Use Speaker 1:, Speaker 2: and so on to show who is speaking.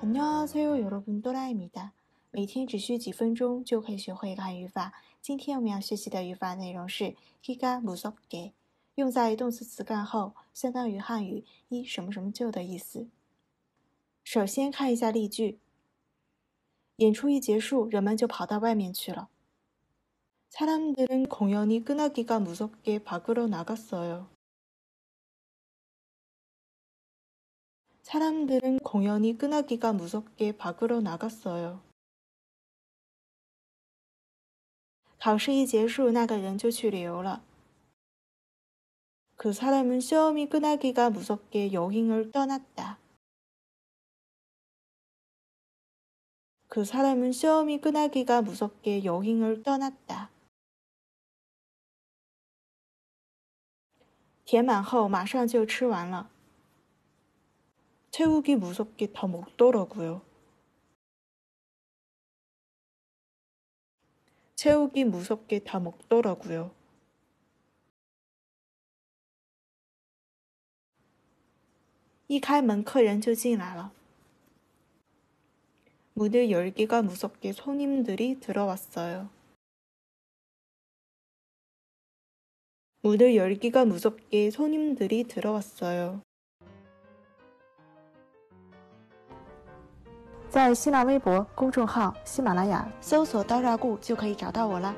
Speaker 1: 안녕하세요 여러분 또라입니다. 每天只需几分钟就可以学会一个汉语法。今天我们要学习的语法内容是 기가 무섭게， 用在动词词干后，相当于汉语一什么什么就的意思。首先看一下例句。演出一结束，人们就跑到外面去了。사람들은공연이끝나기가무섭게밖으로나갔어요 사람들은 공연이 끝나기가 무섭게 밖으로 나갔어요. 考试一结束，那个人就去旅游了。그 사람은 시험이 끝나기가 무섭게 여행을 떠났다. 그 사람은 시험이 끝나기가 무섭게 여행을 떠났다. 填满后马上就吃完了。 태우기 무섭게 다 먹더라고요. 채우기 무섭게 다 먹더라고요. 이开门客人就进来了. 문을 열기가 무섭게 손님들이 들어왔어요. 문을 열기가 무섭게 손님들이 들어왔어요. 在新浪微博公众号“喜马拉雅”搜索“刀扎固”就可以找到我了。